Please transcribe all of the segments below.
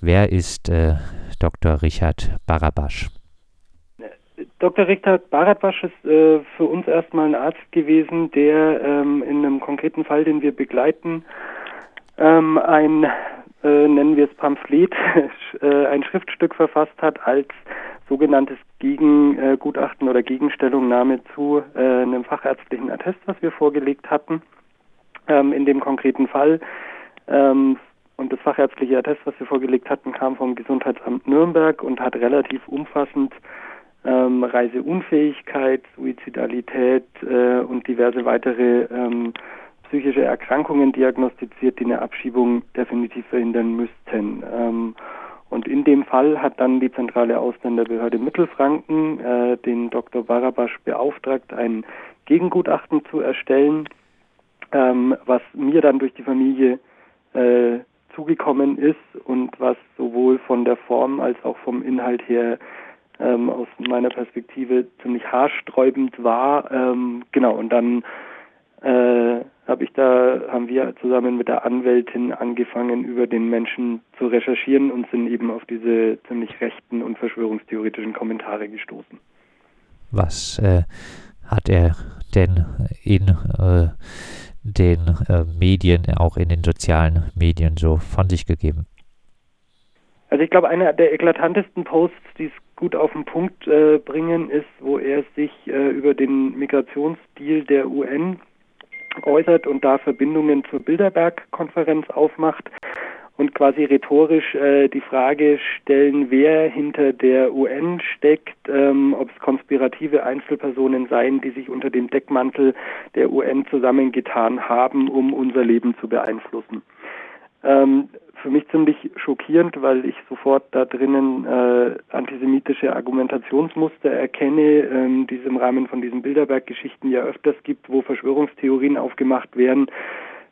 Wer ist äh, Dr. Richard Barabasch? Dr. Richard Barabasch ist äh, für uns erstmal ein Arzt gewesen, der ähm, in einem konkreten Fall, den wir begleiten, ähm, ein, äh, nennen wir es Pamphlet, äh, ein Schriftstück verfasst hat als sogenanntes Gegengutachten oder Gegenstellungnahme zu äh, einem fachärztlichen Attest, was wir vorgelegt hatten. Ähm, in dem konkreten Fall ähm, und das fachärztliche Attest, was wir vorgelegt hatten, kam vom Gesundheitsamt Nürnberg und hat relativ umfassend ähm, Reiseunfähigkeit, Suizidalität äh, und diverse weitere ähm, psychische Erkrankungen diagnostiziert, die eine Abschiebung definitiv verhindern müssten. Ähm, und in dem Fall hat dann die zentrale Ausländerbehörde Mittelfranken äh, den Dr. Barabasch beauftragt, ein Gegengutachten zu erstellen, ähm, was mir dann durch die Familie äh, zugekommen ist und was sowohl von der Form als auch vom Inhalt her ähm, aus meiner Perspektive ziemlich haarsträubend war. Ähm, genau, und dann äh, habe ich da, haben wir zusammen mit der Anwältin angefangen, über den Menschen zu recherchieren und sind eben auf diese ziemlich rechten und verschwörungstheoretischen Kommentare gestoßen. Was äh, hat er denn in äh, den äh, Medien, auch in den sozialen Medien so von sich gegeben? Also ich glaube, einer der eklatantesten Posts, die es gut auf den Punkt äh, bringen, ist, wo er sich äh, über den Migrationsdeal der UN äußert und da Verbindungen zur Bilderberg-Konferenz aufmacht und quasi rhetorisch äh, die Frage stellen, wer hinter der UN steckt, ähm, ob es konspirative Einzelpersonen seien, die sich unter dem Deckmantel der UN zusammengetan haben, um unser Leben zu beeinflussen. Ähm, für mich ziemlich schockierend, weil ich sofort da drinnen äh, antisemitische Argumentationsmuster erkenne, ähm, die es im Rahmen von diesen Bilderberg-Geschichten ja öfters gibt, wo Verschwörungstheorien aufgemacht werden,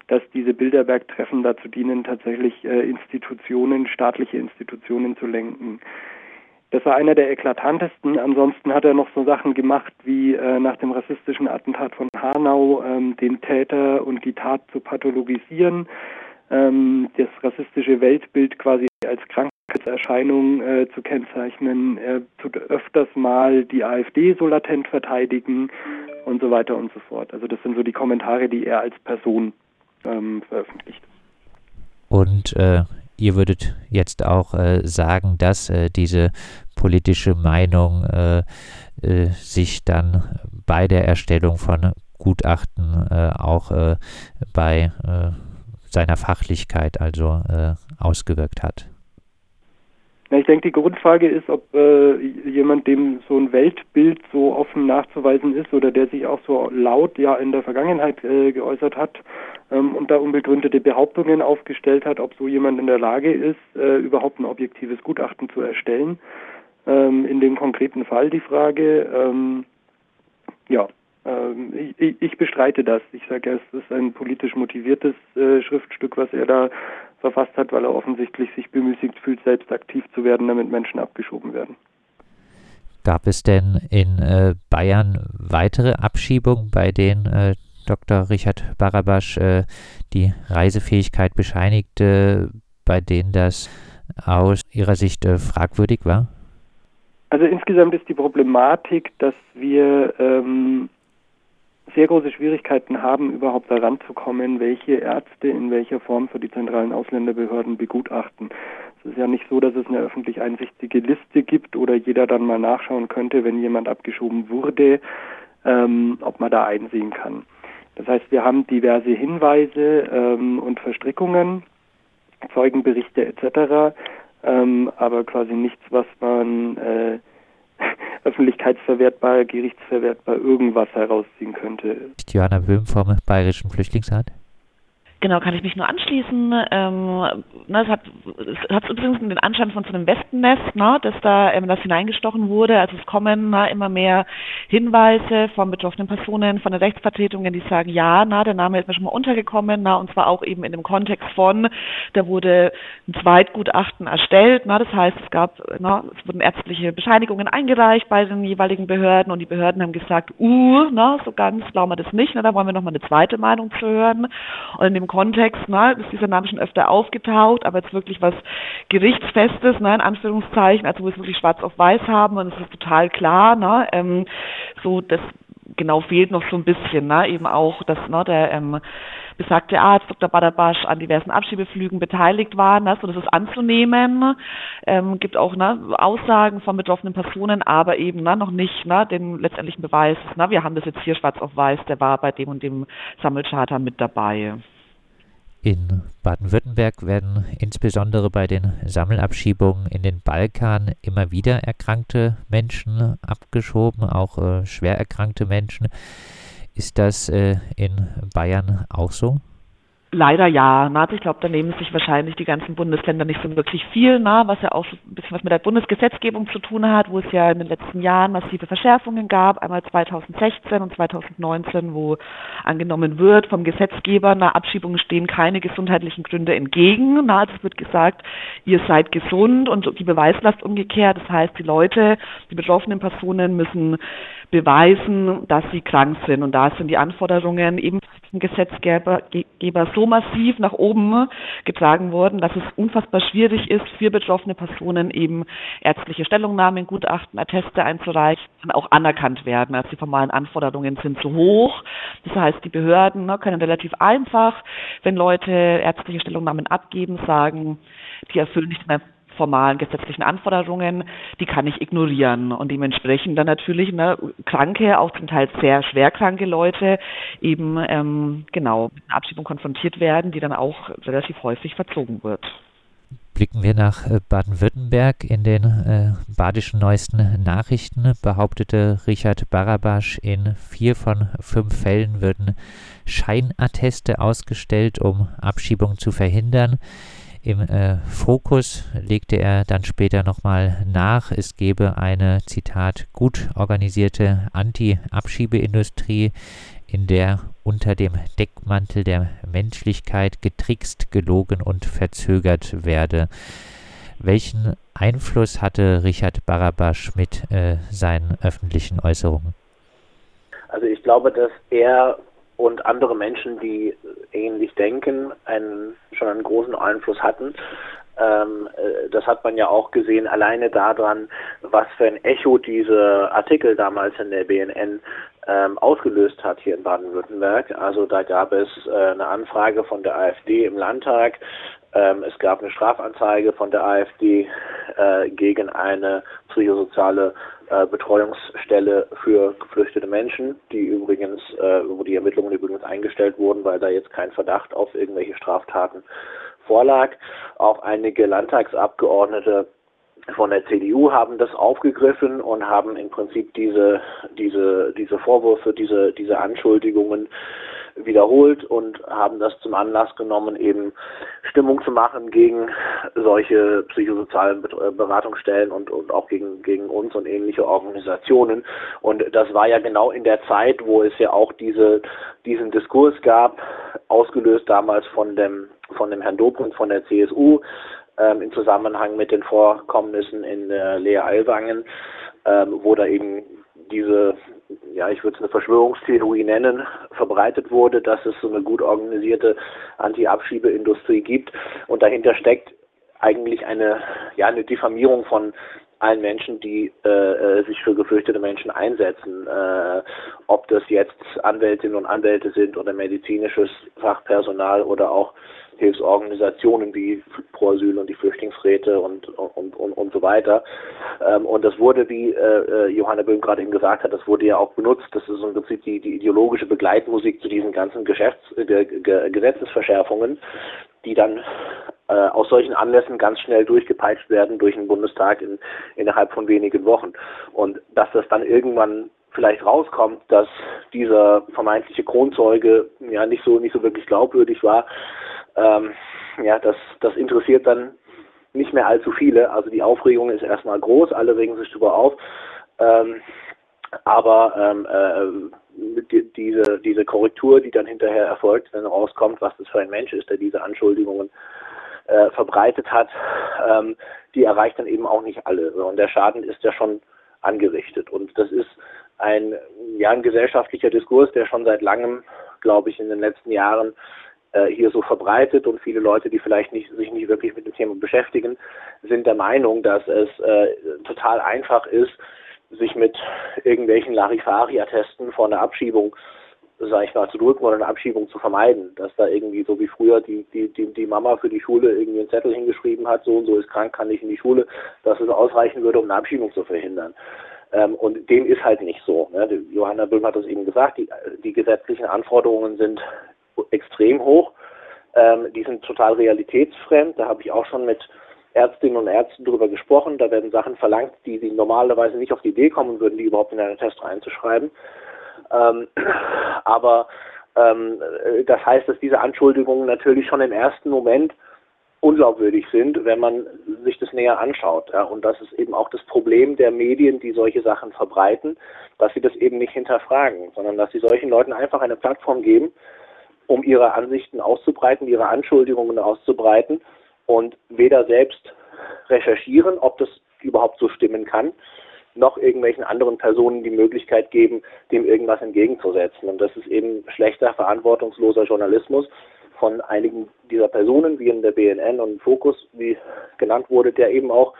dass diese Bilderberg-Treffen dazu dienen, tatsächlich äh, Institutionen, staatliche Institutionen zu lenken. Das war einer der eklatantesten. Ansonsten hat er noch so Sachen gemacht wie äh, nach dem rassistischen Attentat von Hanau ähm, den Täter und die Tat zu pathologisieren ähm, das rassistische Weltbild quasi als Krankheitserscheinung äh, zu kennzeichnen. Er tut öfters mal die AfD so latent verteidigen und so weiter und so fort. Also das sind so die Kommentare, die er als Person ähm, veröffentlicht. Und äh, ihr würdet jetzt auch äh, sagen, dass äh, diese politische Meinung äh, äh, sich dann bei der Erstellung von Gutachten auch bei seiner Fachlichkeit also äh, ausgewirkt hat? Ja, ich denke, die Grundfrage ist, ob äh, jemand, dem so ein Weltbild so offen nachzuweisen ist oder der sich auch so laut ja in der Vergangenheit äh, geäußert hat ähm, und da unbegründete Behauptungen aufgestellt hat, ob so jemand in der Lage ist, äh, überhaupt ein objektives Gutachten zu erstellen. Ähm, in dem konkreten Fall die Frage, ähm, ja, ähm, ich, ich, bestreite das. Ich sage, es ist ein politisch motiviertes äh, Schriftstück, was er da verfasst hat, weil er offensichtlich sich bemüßigt fühlt, selbst aktiv zu werden, damit Menschen abgeschoben werden. Gab es denn in äh, Bayern weitere Abschiebungen, bei denen äh, Dr. Richard Barabasch äh, die Reisefähigkeit bescheinigte, bei denen das aus Ihrer Sicht äh, fragwürdig war? Also insgesamt ist die Problematik, dass wir ähm, sehr große Schwierigkeiten haben, überhaupt daran zu kommen, welche Ärzte in welcher Form für die zentralen Ausländerbehörden begutachten. Es ist ja nicht so, dass es eine öffentlich einsichtige Liste gibt oder jeder dann mal nachschauen könnte, wenn jemand abgeschoben wurde, ähm, ob man da einsehen kann. Das heißt, wir haben diverse Hinweise ähm, und Verstrickungen, Zeugenberichte etc., ähm, aber quasi nichts, was man äh, öffentlichkeitsverwertbar, gerichtsverwertbar irgendwas herausziehen könnte. Johanna Böhm vom Bayerischen Flüchtlingsrat. Genau, kann ich mich nur anschließen. Ähm, ne, es hat, es hat übrigens den Anschein von so einem Wespennest, ne, dass da ähm, das hineingestochen wurde. Also es kommen na, immer mehr Hinweise von betroffenen Personen, von den Rechtsvertretungen, die sagen, ja, na, der Name ist mir schon mal untergekommen, na, und zwar auch eben in dem Kontext von, da wurde ein Zweitgutachten erstellt, na, das heißt, es gab, na, es wurden ärztliche Bescheinigungen eingereicht bei den jeweiligen Behörden und die Behörden haben gesagt, uh, na, so ganz glauben wir das nicht, na, da wollen wir nochmal eine zweite Meinung zu hören. Und in dem Kontext, ne, ist dieser Name schon öfter aufgetaucht, aber jetzt wirklich was Gerichtsfestes, ne, in Anführungszeichen, also wo wir es wirklich schwarz auf weiß haben und es ist total klar, ne, ähm, so das genau fehlt noch so ein bisschen, ne, eben auch, dass ne, der ähm, besagte Arzt Dr. Badabasch an diversen Abschiebeflügen beteiligt war. Ne, so das ist anzunehmen. Ähm, gibt auch ne, Aussagen von betroffenen Personen, aber eben ne, noch nicht ne, den letztendlichen Beweis. Ne, wir haben das jetzt hier schwarz auf weiß, der war bei dem und dem Sammelcharter mit dabei. In Baden-Württemberg werden insbesondere bei den Sammelabschiebungen in den Balkan immer wieder erkrankte Menschen abgeschoben, auch äh, schwer erkrankte Menschen. Ist das äh, in Bayern auch so? Leider ja. Na, ich glaube, da nehmen sich wahrscheinlich die ganzen Bundesländer nicht so wirklich viel, na, was ja auch ein bisschen was mit der Bundesgesetzgebung zu tun hat, wo es ja in den letzten Jahren massive Verschärfungen gab, einmal 2016 und 2019, wo angenommen wird vom Gesetzgeber, na, Abschiebungen stehen keine gesundheitlichen Gründe entgegen. Na, also wird gesagt, ihr seid gesund und die Beweislast umgekehrt. Das heißt, die Leute, die betroffenen Personen müssen beweisen, dass sie krank sind. Und da sind die Anforderungen eben Gesetzgeber so massiv nach oben getragen worden, dass es unfassbar schwierig ist, für betroffene Personen eben ärztliche Stellungnahmen, Gutachten, Atteste einzureichen, und auch anerkannt werden. Also die formalen Anforderungen sind zu hoch. Das heißt, die Behörden ne, können relativ einfach, wenn Leute ärztliche Stellungnahmen abgeben, sagen, die erfüllen nicht mehr formalen gesetzlichen Anforderungen, die kann ich ignorieren. Und dementsprechend dann natürlich ne, kranke, auch zum Teil sehr schwerkranke Leute eben ähm, genau mit einer Abschiebung konfrontiert werden, die dann auch relativ häufig verzogen wird. Blicken wir nach äh, Baden-Württemberg. In den äh, badischen neuesten Nachrichten behauptete Richard Barabasch, in vier von fünf Fällen würden Scheinatteste ausgestellt, um Abschiebung zu verhindern. Im äh, Fokus legte er dann später nochmal nach, es gebe eine, Zitat, gut organisierte Anti-Abschiebeindustrie, in der unter dem Deckmantel der Menschlichkeit getrickst, gelogen und verzögert werde. Welchen Einfluss hatte Richard Barabasch mit äh, seinen öffentlichen Äußerungen? Also ich glaube, dass er und andere Menschen, die ähnlich denken, einen, schon einen großen Einfluss hatten. Ähm, äh, das hat man ja auch gesehen, alleine daran, was für ein Echo diese Artikel damals in der BNN ähm, ausgelöst hat hier in Baden-Württemberg. Also da gab es äh, eine Anfrage von der AfD im Landtag. Ähm, es gab eine Strafanzeige von der AfD äh, gegen eine psychosoziale äh, Betreuungsstelle für geflüchtete Menschen, die übrigens, äh, wo die Ermittlungen übrigens eingestellt wurden, weil da jetzt kein Verdacht auf irgendwelche Straftaten vorlag. Auch einige Landtagsabgeordnete von der CDU haben das aufgegriffen und haben im Prinzip diese, diese, diese Vorwürfe, diese, diese Anschuldigungen wiederholt und haben das zum Anlass genommen, eben Stimmung zu machen gegen solche psychosozialen äh, Beratungsstellen und, und auch gegen, gegen uns und ähnliche Organisationen. Und das war ja genau in der Zeit, wo es ja auch diese, diesen Diskurs gab, ausgelöst damals von dem, von dem Herrn Dobrindt von der CSU, ähm, im Zusammenhang mit den Vorkommnissen in äh, Lea Eilwangen, ähm, wo da eben diese, ja, ich würde es eine Verschwörungstheorie nennen, verbreitet wurde, dass es so eine gut organisierte Anti-Abschiebeindustrie gibt. Und dahinter steckt eigentlich eine, ja, eine Diffamierung von allen Menschen, die äh, äh sich für gefürchtete Menschen einsetzen, äh, ob das jetzt Anwältinnen und Anwälte sind oder medizinisches Fachpersonal oder auch Hilfsorganisationen wie Pro Asyl und die Flüchtlingsräte und, und, und, und so weiter. Ähm, und das wurde, wie äh, äh, Johanna Böhm gerade eben gesagt hat, das wurde ja auch benutzt. Das ist im Prinzip die, die ideologische Begleitmusik zu diesen ganzen Geschäfts-, äh, Gesetzesverschärfungen, die dann äh, aus solchen Anlässen ganz schnell durchgepeitscht werden durch den Bundestag in, innerhalb von wenigen Wochen. Und dass das dann irgendwann vielleicht rauskommt, dass dieser vermeintliche Kronzeuge ja nicht so nicht so wirklich glaubwürdig war, ähm, ja, das, das interessiert dann nicht mehr allzu viele. Also die Aufregung ist erstmal groß, alle regen sich darüber auf. Ähm, aber ähm, äh, diese, diese Korrektur, die dann hinterher erfolgt, wenn rauskommt, was das für ein Mensch ist, der diese Anschuldigungen äh, verbreitet hat, ähm, die erreicht dann eben auch nicht alle. Und der Schaden ist ja schon angerichtet. Und das ist ein, ja, ein gesellschaftlicher Diskurs, der schon seit langem, glaube ich, in den letzten Jahren äh, hier so verbreitet und viele Leute, die vielleicht nicht, sich nicht wirklich mit dem Thema beschäftigen, sind der Meinung, dass es äh, total einfach ist, sich mit irgendwelchen Larifari-Attesten vor einer Abschiebung sag ich mal, zu drücken oder eine Abschiebung zu vermeiden. Dass da irgendwie so wie früher die, die, die, die Mama für die Schule irgendwie einen Zettel hingeschrieben hat, so und so ist krank, kann nicht in die Schule, dass es ausreichen würde, um eine Abschiebung zu verhindern. Ähm, und dem ist halt nicht so. Ne? Johanna Böhm hat es eben gesagt, die, die gesetzlichen Anforderungen sind extrem hoch. Ähm, die sind total realitätsfremd. Da habe ich auch schon mit Ärztinnen und Ärzten darüber gesprochen. Da werden Sachen verlangt, die sie normalerweise nicht auf die Idee kommen würden, die überhaupt in einen Test reinzuschreiben. Ähm, aber ähm, das heißt, dass diese Anschuldigungen natürlich schon im ersten Moment unglaubwürdig sind, wenn man sich das näher anschaut. Ja. Und das ist eben auch das Problem der Medien, die solche Sachen verbreiten, dass sie das eben nicht hinterfragen, sondern dass sie solchen Leuten einfach eine Plattform geben, um ihre Ansichten auszubreiten, ihre Anschuldigungen auszubreiten und weder selbst recherchieren, ob das überhaupt so stimmen kann, noch irgendwelchen anderen Personen die Möglichkeit geben, dem irgendwas entgegenzusetzen. Und das ist eben schlechter, verantwortungsloser Journalismus von einigen dieser Personen, wie in der BNN und Fokus, wie genannt wurde, der eben auch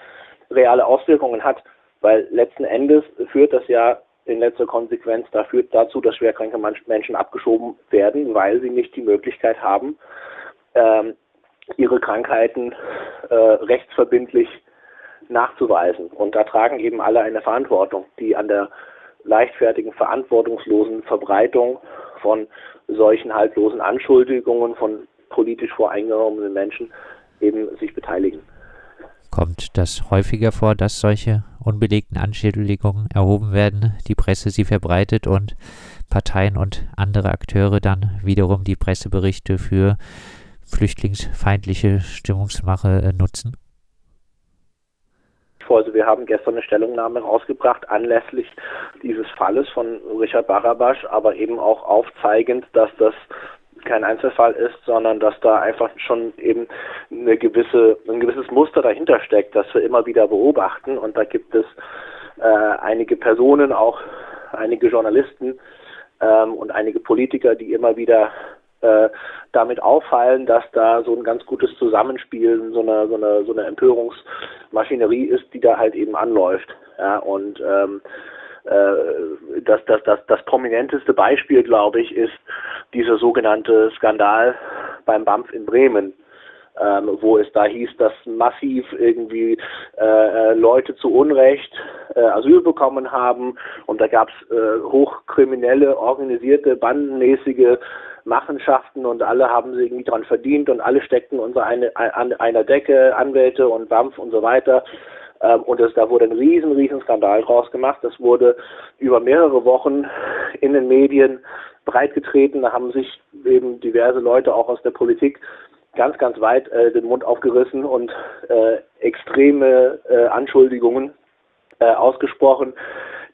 reale Auswirkungen hat, weil letzten Endes führt das ja in letzter Konsequenz dafür, dazu, dass schwerkranke Menschen abgeschoben werden, weil sie nicht die Möglichkeit haben, ähm, ihre Krankheiten äh, rechtsverbindlich nachzuweisen. Und da tragen eben alle eine Verantwortung, die an der leichtfertigen, verantwortungslosen Verbreitung von solchen haltlosen Anschuldigungen von politisch voreingenommenen Menschen eben sich beteiligen. Kommt das häufiger vor, dass solche unbelegten Anschuldigungen erhoben werden, die Presse sie verbreitet und Parteien und andere Akteure dann wiederum die Presseberichte für flüchtlingsfeindliche Stimmungsmache äh, nutzen? Also wir haben gestern eine Stellungnahme rausgebracht anlässlich dieses Falles von Richard Barabasch, aber eben auch aufzeigend, dass das kein Einzelfall ist, sondern dass da einfach schon eben eine gewisse, ein gewisses Muster dahinter steckt, das wir immer wieder beobachten. Und da gibt es äh, einige Personen, auch einige Journalisten ähm, und einige Politiker, die immer wieder äh, damit auffallen, dass da so ein ganz gutes Zusammenspiel, so eine, so eine, so eine Empörungsmaschinerie ist, die da halt eben anläuft. Ja, und ähm, äh, das, das, das, das prominenteste Beispiel, glaube ich, ist dieser sogenannte Skandal beim BAMF in Bremen. Ähm, wo es da hieß, dass massiv irgendwie äh, Leute zu Unrecht äh, Asyl bekommen haben und da gab es äh, hochkriminelle, organisierte, bandenmäßige Machenschaften und alle haben sie irgendwie dran verdient und alle steckten unter eine, an einer Decke, Anwälte und BAMF und so weiter. Ähm, und das, da wurde ein riesen, riesen Skandal draus gemacht. Das wurde über mehrere Wochen in den Medien breitgetreten. Da haben sich eben diverse Leute auch aus der Politik ganz, ganz weit äh, den Mund aufgerissen und äh, extreme äh, Anschuldigungen äh, ausgesprochen.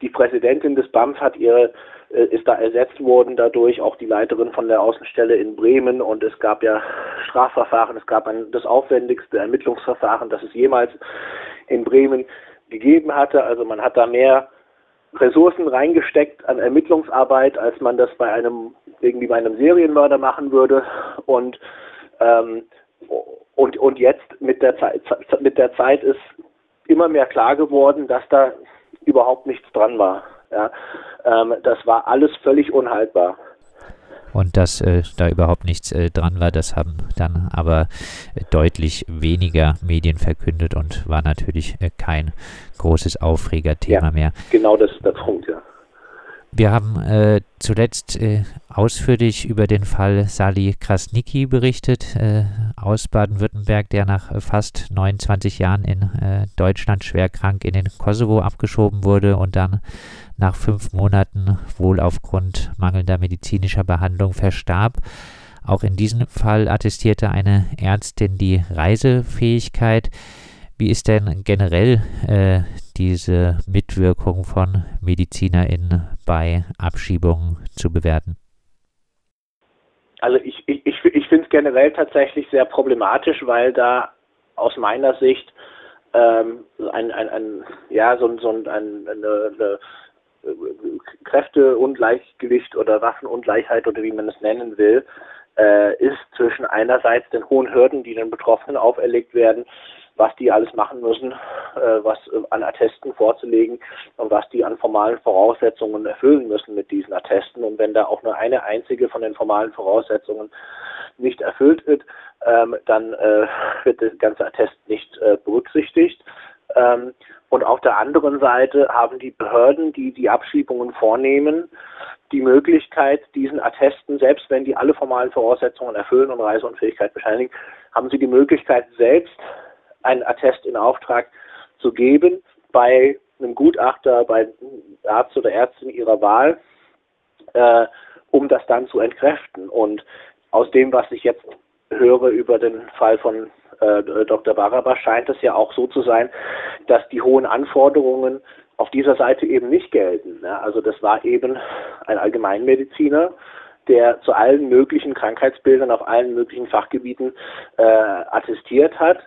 Die Präsidentin des BAMF hat ihre äh, ist da ersetzt worden, dadurch auch die Leiterin von der Außenstelle in Bremen und es gab ja Strafverfahren, es gab ein, das aufwendigste Ermittlungsverfahren, das es jemals in Bremen gegeben hatte. Also man hat da mehr Ressourcen reingesteckt an Ermittlungsarbeit, als man das bei einem irgendwie bei einem Serienmörder machen würde und ähm, und und jetzt mit der Zeit mit der Zeit ist immer mehr klar geworden, dass da überhaupt nichts dran war. Ja, ähm, das war alles völlig unhaltbar. Und dass äh, da überhaupt nichts äh, dran war, das haben dann aber äh, deutlich weniger Medien verkündet und war natürlich äh, kein großes Aufregerthema ja, mehr. Genau das ist der Punkt, ja. Wir haben äh, zuletzt äh, ausführlich über den Fall Sali Krasnicki berichtet, äh, aus Baden-Württemberg, der nach äh, fast 29 Jahren in äh, Deutschland schwer krank in den Kosovo abgeschoben wurde und dann nach fünf Monaten wohl aufgrund mangelnder medizinischer Behandlung verstarb. Auch in diesem Fall attestierte eine Ärztin die Reisefähigkeit. Wie ist denn generell äh, diese Mitwirkung von MedizinerInnen bei Abschiebungen zu bewerten? Also ich, ich, ich, finde es generell tatsächlich sehr problematisch, weil da aus meiner Sicht ähm, ein, ein, ein, ja, so, so ein, eine, eine Kräfteungleichgewicht oder Waffenungleichheit oder wie man es nennen will, äh, ist zwischen einerseits den hohen Hürden, die den Betroffenen auferlegt werden, was die alles machen müssen, äh, was äh, an Attesten vorzulegen und was die an formalen Voraussetzungen erfüllen müssen mit diesen Attesten. Und wenn da auch nur eine einzige von den formalen Voraussetzungen nicht erfüllt wird, ähm, dann äh, wird das ganze Attest nicht äh, berücksichtigt. Ähm, und auf der anderen Seite haben die Behörden, die die Abschiebungen vornehmen, die Möglichkeit, diesen Attesten, selbst wenn die alle formalen Voraussetzungen erfüllen und Reiseunfähigkeit bescheinigen, haben sie die Möglichkeit, selbst einen Attest in Auftrag zu geben bei einem Gutachter, bei Arzt oder Ärztin ihrer Wahl, äh, um das dann zu entkräften. Und aus dem, was ich jetzt höre über den Fall von äh, Dr. Barabas, scheint es ja auch so zu sein, dass die hohen Anforderungen auf dieser Seite eben nicht gelten. Ja, also das war eben ein Allgemeinmediziner, der zu allen möglichen Krankheitsbildern auf allen möglichen Fachgebieten äh, attestiert hat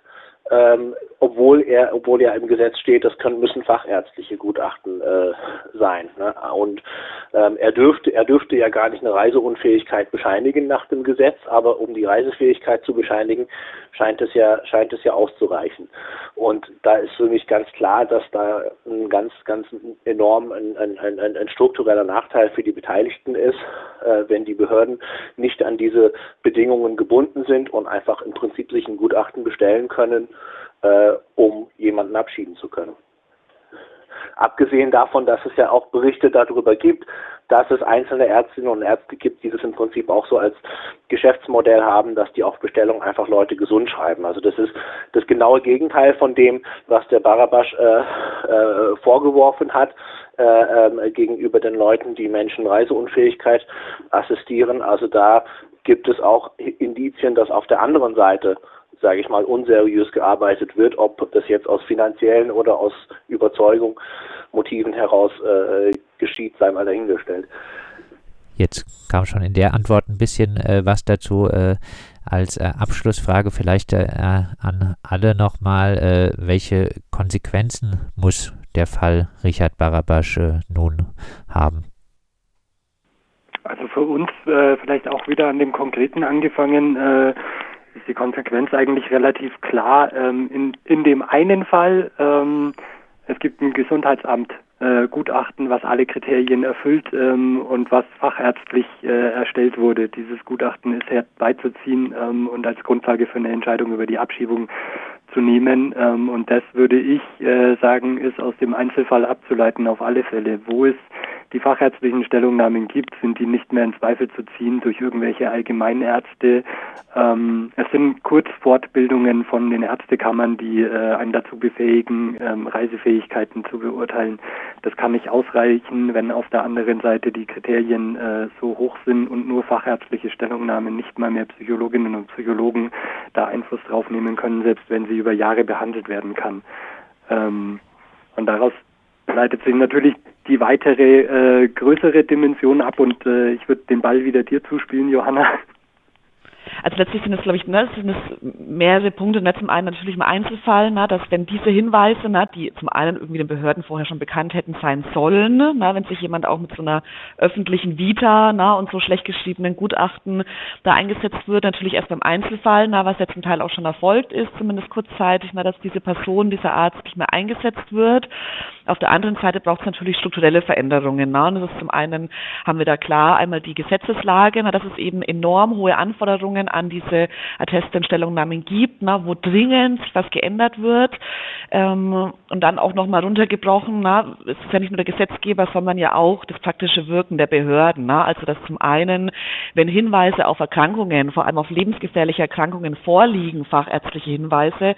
ähm, obwohl er, obwohl ja im Gesetz steht, das können müssen fachärztliche Gutachten äh, sein. Ne? Und ähm, er dürfte, er dürfte ja gar nicht eine Reiseunfähigkeit bescheinigen nach dem Gesetz, aber um die Reisefähigkeit zu bescheinigen, scheint es ja, scheint es ja auszureichen. Und da ist für mich ganz klar, dass da ein ganz, ganz enorm ein, ein, ein, ein struktureller Nachteil für die Beteiligten ist, äh, wenn die Behörden nicht an diese Bedingungen gebunden sind und einfach im Prinzip sich ein Gutachten bestellen können, äh, um jemanden abschieben zu können. Abgesehen davon, dass es ja auch Berichte darüber gibt, dass es einzelne Ärztinnen und Ärzte gibt, die das im Prinzip auch so als Geschäftsmodell haben, dass die auf Bestellung einfach Leute gesund schreiben. Also das ist das genaue Gegenteil von dem, was der Barabasch äh, äh, vorgeworfen hat äh, ähm, gegenüber den Leuten, die Menschen Reiseunfähigkeit assistieren. Also da gibt es auch Indizien, dass auf der anderen Seite sage ich mal, unseriös gearbeitet wird, ob das jetzt aus finanziellen oder aus Überzeugung, Motiven heraus äh, geschieht, sei mal dahingestellt. Jetzt kam schon in der Antwort ein bisschen äh, was dazu. Äh, als äh, Abschlussfrage vielleicht äh, an alle nochmal, äh, welche Konsequenzen muss der Fall Richard Barabasch äh, nun haben? Also für uns vielleicht auch wieder an dem Konkreten angefangen ist die Konsequenz eigentlich relativ klar. Ähm, in, in dem einen Fall, ähm, es gibt ein Gesundheitsamt äh, Gutachten, was alle Kriterien erfüllt ähm, und was fachärztlich äh, erstellt wurde. Dieses Gutachten ist herbeizuziehen ähm, und als Grundlage für eine Entscheidung über die Abschiebung zu nehmen. Ähm, und das würde ich äh, sagen, ist aus dem Einzelfall abzuleiten auf alle Fälle. Wo es die fachärztlichen Stellungnahmen gibt, sind die nicht mehr in Zweifel zu ziehen durch irgendwelche Allgemeinärzte. Ähm, es sind Kurzfortbildungen von den Ärztekammern, die äh, einen dazu befähigen, ähm, Reisefähigkeiten zu beurteilen. Das kann nicht ausreichen, wenn auf der anderen Seite die Kriterien äh, so hoch sind und nur fachärztliche Stellungnahmen, nicht mal mehr Psychologinnen und Psychologen da Einfluss drauf nehmen können, selbst wenn sie über Jahre behandelt werden kann. Ähm, und daraus leitet sich natürlich die weitere äh, größere Dimension ab und äh, ich würde den Ball wieder dir zuspielen, Johanna. Also letztlich sind es, glaube ich, ne, sind es mehrere Punkte. Ne, zum einen natürlich im Einzelfall, ne, dass wenn diese Hinweise, ne, die zum einen irgendwie den Behörden vorher schon bekannt hätten sein sollen, ne, wenn sich jemand auch mit so einer öffentlichen Vita ne, und so schlecht geschriebenen Gutachten da eingesetzt wird, natürlich erst beim Einzelfall, ne, was ja zum Teil auch schon erfolgt ist, zumindest kurzzeitig, ne, dass diese Person, dieser Arzt nicht mehr eingesetzt wird. Auf der anderen Seite braucht es natürlich strukturelle Veränderungen. Ne, und das ist zum einen, haben wir da klar einmal die Gesetzeslage, ne, dass es eben enorm hohe Anforderungen Anforderungen an diese Attestenstellungnahmen gibt, na, wo dringend was geändert wird. Ähm, und dann auch nochmal runtergebrochen, na, es ist ja nicht nur der Gesetzgeber, sondern ja auch das praktische Wirken der Behörden. Na, also dass zum einen, wenn Hinweise auf Erkrankungen, vor allem auf lebensgefährliche Erkrankungen vorliegen, fachärztliche Hinweise,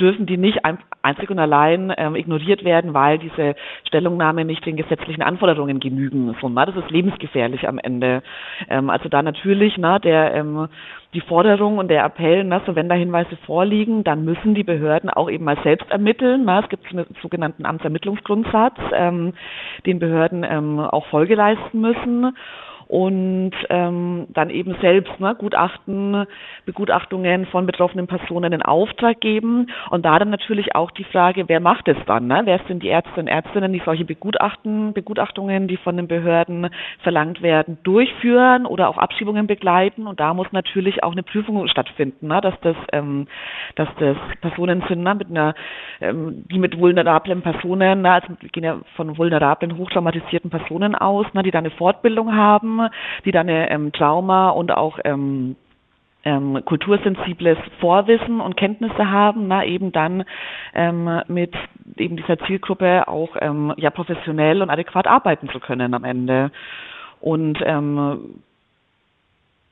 dürfen die nicht einzig und allein ähm, ignoriert werden, weil diese Stellungnahmen nicht den gesetzlichen Anforderungen genügen. So, na, das ist lebensgefährlich am Ende. Ähm, also da natürlich na, der ähm, die Forderung und der Appell, na, so wenn da Hinweise vorliegen, dann müssen die Behörden auch eben mal selbst ermitteln. Na, es gibt einen sogenannten Amtsermittlungsgrundsatz, ähm, den Behörden ähm, auch Folge leisten müssen. Und ähm, dann eben selbst ne, Gutachten, Begutachtungen von betroffenen Personen in Auftrag geben. Und da dann natürlich auch die Frage, wer macht es dann? Ne? Wer sind die Ärzte und Ärztinnen, die solche Begutachten, Begutachtungen, die von den Behörden verlangt werden, durchführen oder auch Abschiebungen begleiten? Und da muss natürlich auch eine Prüfung stattfinden, ne? dass das, ähm, dass das Personen sind, ne? mit einer, ähm, die mit vulnerablen Personen, ne? also wir gehen ja von vulnerablen, hochtraumatisierten Personen aus, ne? die da eine Fortbildung haben die dann eine ähm, Trauma und auch ähm, ähm, kultursensibles Vorwissen und Kenntnisse haben, na, eben dann ähm, mit eben dieser Zielgruppe auch ähm, ja professionell und adäquat arbeiten zu können am Ende. Und ähm,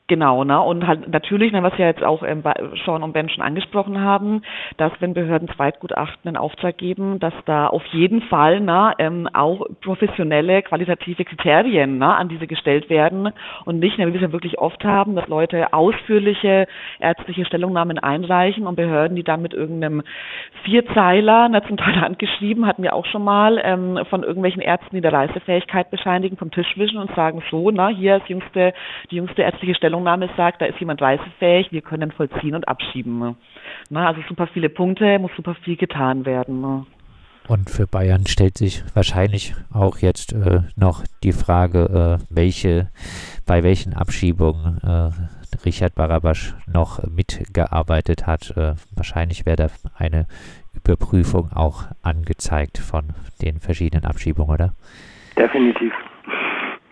Genau, ne? Und halt natürlich, ne, was ja jetzt auch ähm, Sean und Ben schon angesprochen haben, dass wenn Behörden Zweitgutachten in Auftrag geben, dass da auf jeden Fall ne, ähm, auch professionelle, qualitative Kriterien ne, an diese gestellt werden und nicht, ne, wie wir es ja wirklich oft haben, dass Leute ausführliche ärztliche Stellungnahmen einreichen und Behörden, die dann mit irgendeinem Vierzeiler, ne, zum Teil handgeschrieben, hatten wir auch schon mal, ähm, von irgendwelchen Ärzten, die der Reisefähigkeit bescheinigen, vom Tisch wischen und sagen so, na, hier ist jüngste, die jüngste ärztliche Stellungnahme Stellungnahme sagt, da ist jemand reisefähig, wir können vollziehen und abschieben. Na, also super viele Punkte, muss super viel getan werden. Und für Bayern stellt sich wahrscheinlich auch jetzt äh, noch die Frage, äh, welche, bei welchen Abschiebungen äh, Richard Barabasch noch mitgearbeitet hat. Äh, wahrscheinlich wäre da eine Überprüfung auch angezeigt von den verschiedenen Abschiebungen, oder? Definitiv.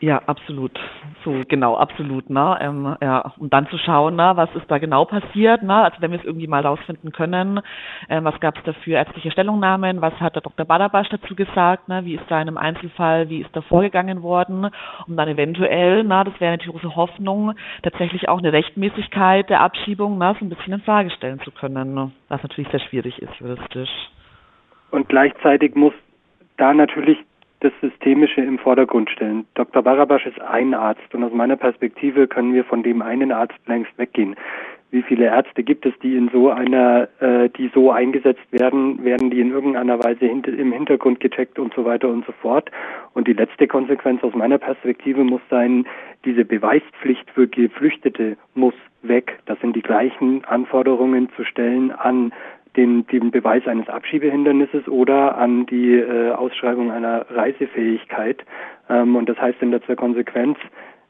Ja, absolut. So, genau, absolut, ne? Ähm, ja, und dann zu schauen, ne, was ist da genau passiert, ne? Also wenn wir es irgendwie mal rausfinden können, äh, was gab es da für ärztliche Stellungnahmen, was hat der Dr. Badabasch dazu gesagt, ne? Wie ist da in einem Einzelfall, wie ist da vorgegangen worden, um dann eventuell, ne, das wäre eine große Hoffnung, tatsächlich auch eine Rechtmäßigkeit der Abschiebung, ne, so ein bisschen in Frage stellen zu können, ne? was natürlich sehr schwierig ist juristisch. Und gleichzeitig muss da natürlich das Systemische im Vordergrund stellen. Dr. Barabasch ist ein Arzt und aus meiner Perspektive können wir von dem einen Arzt längst weggehen. Wie viele Ärzte gibt es, die in so einer, äh, die so eingesetzt werden, werden die in irgendeiner Weise hint im Hintergrund gecheckt und so weiter und so fort. Und die letzte Konsequenz aus meiner Perspektive muss sein, diese Beweispflicht für Geflüchtete muss weg. Das sind die gleichen Anforderungen zu stellen an den, den Beweis eines Abschiebehindernisses oder an die äh, Ausschreibung einer Reisefähigkeit. Ähm, und das heißt in letzter Konsequenz,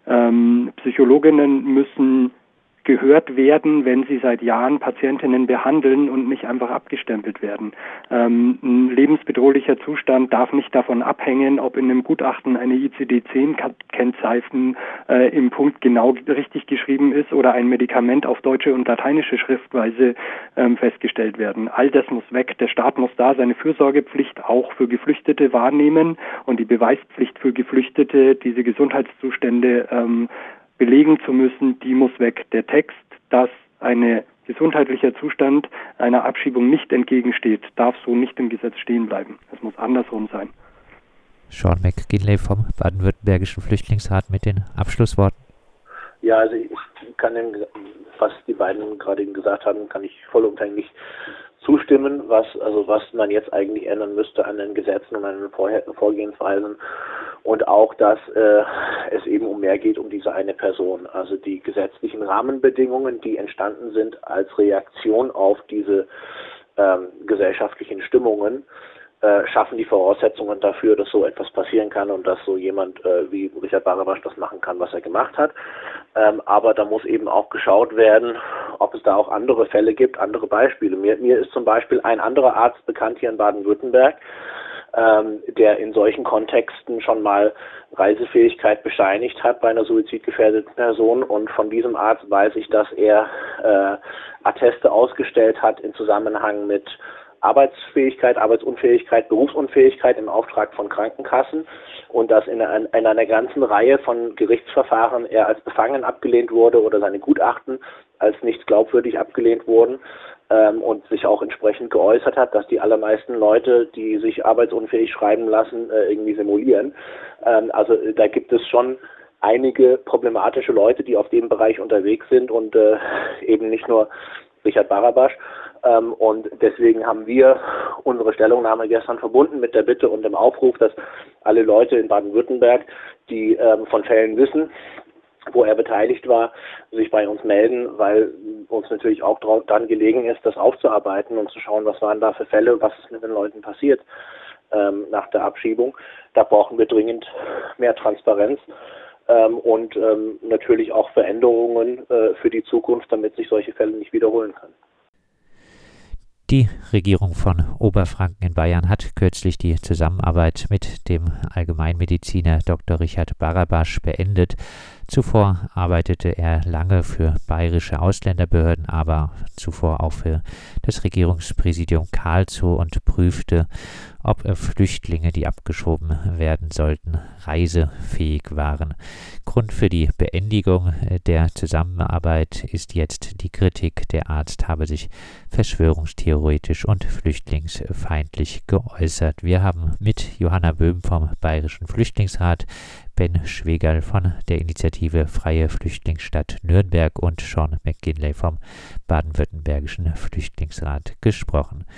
ähm, Psychologinnen müssen gehört werden, wenn sie seit Jahren Patientinnen behandeln und nicht einfach abgestempelt werden. Ähm, ein lebensbedrohlicher Zustand darf nicht davon abhängen, ob in einem Gutachten eine ICD-10-Kennzeichen äh, im Punkt genau richtig geschrieben ist oder ein Medikament auf deutsche und lateinische Schriftweise ähm, festgestellt werden. All das muss weg. Der Staat muss da seine Fürsorgepflicht auch für Geflüchtete wahrnehmen und die Beweispflicht für Geflüchtete, diese Gesundheitszustände ähm, belegen zu müssen, die muss weg. Der Text, dass ein gesundheitlicher Zustand einer Abschiebung nicht entgegensteht, darf so nicht im Gesetz stehen bleiben. Es muss andersrum sein. Sean McGinley vom Baden-Württembergischen Flüchtlingsrat mit den Abschlussworten. Ja, also ich kann dem, was die beiden gerade gesagt haben, kann ich vollumfänglich zustimmen, was also was man jetzt eigentlich ändern müsste an den Gesetzen und an den Vorgehensweisen und auch, dass äh, es eben um mehr geht um diese eine Person. Also die gesetzlichen Rahmenbedingungen, die entstanden sind als Reaktion auf diese ähm, gesellschaftlichen Stimmungen, äh, schaffen die Voraussetzungen dafür, dass so etwas passieren kann und dass so jemand äh, wie Richard Barabasch das machen kann, was er gemacht hat. Ähm, aber da muss eben auch geschaut werden, ob es da auch andere Fälle gibt, andere Beispiele. Mir, mir ist zum Beispiel ein anderer Arzt bekannt hier in Baden-Württemberg, ähm, der in solchen Kontexten schon mal Reisefähigkeit bescheinigt hat bei einer suizidgefährdeten Person. Und von diesem Arzt weiß ich, dass er äh, Atteste ausgestellt hat in Zusammenhang mit Arbeitsfähigkeit, Arbeitsunfähigkeit, Berufsunfähigkeit im Auftrag von Krankenkassen. Und dass in, in, in einer ganzen Reihe von Gerichtsverfahren er als befangen abgelehnt wurde oder seine Gutachten als nicht glaubwürdig abgelehnt wurden ähm, und sich auch entsprechend geäußert hat, dass die allermeisten Leute, die sich arbeitsunfähig schreiben lassen, äh, irgendwie simulieren. Ähm, also äh, da gibt es schon einige problematische Leute, die auf dem Bereich unterwegs sind und äh, eben nicht nur Richard Barabasch. Ähm, und deswegen haben wir unsere Stellungnahme gestern verbunden mit der Bitte und dem Aufruf, dass alle Leute in Baden-Württemberg, die ähm, von Fällen wissen, wo er beteiligt war, sich bei uns melden, weil uns natürlich auch dann gelegen ist, das aufzuarbeiten und zu schauen, was waren da für Fälle, was ist mit den Leuten passiert ähm, nach der Abschiebung. Da brauchen wir dringend mehr Transparenz ähm, und ähm, natürlich auch Veränderungen äh, für die Zukunft, damit sich solche Fälle nicht wiederholen können. Die Regierung von Oberfranken in Bayern hat kürzlich die Zusammenarbeit mit dem Allgemeinmediziner Dr. Richard Barabasch beendet. Zuvor arbeitete er lange für bayerische Ausländerbehörden, aber zuvor auch für das Regierungspräsidium Karlsruhe und prüfte, ob Flüchtlinge, die abgeschoben werden sollten, reisefähig waren. Grund für die Beendigung der Zusammenarbeit ist jetzt die Kritik, der Arzt habe sich verschwörungstheoretisch und flüchtlingsfeindlich geäußert. Wir haben mit Johanna Böhm vom Bayerischen Flüchtlingsrat Ben Schwegerl von der Initiative Freie Flüchtlingsstadt Nürnberg und Sean McGinley vom Baden-Württembergischen Flüchtlingsrat gesprochen.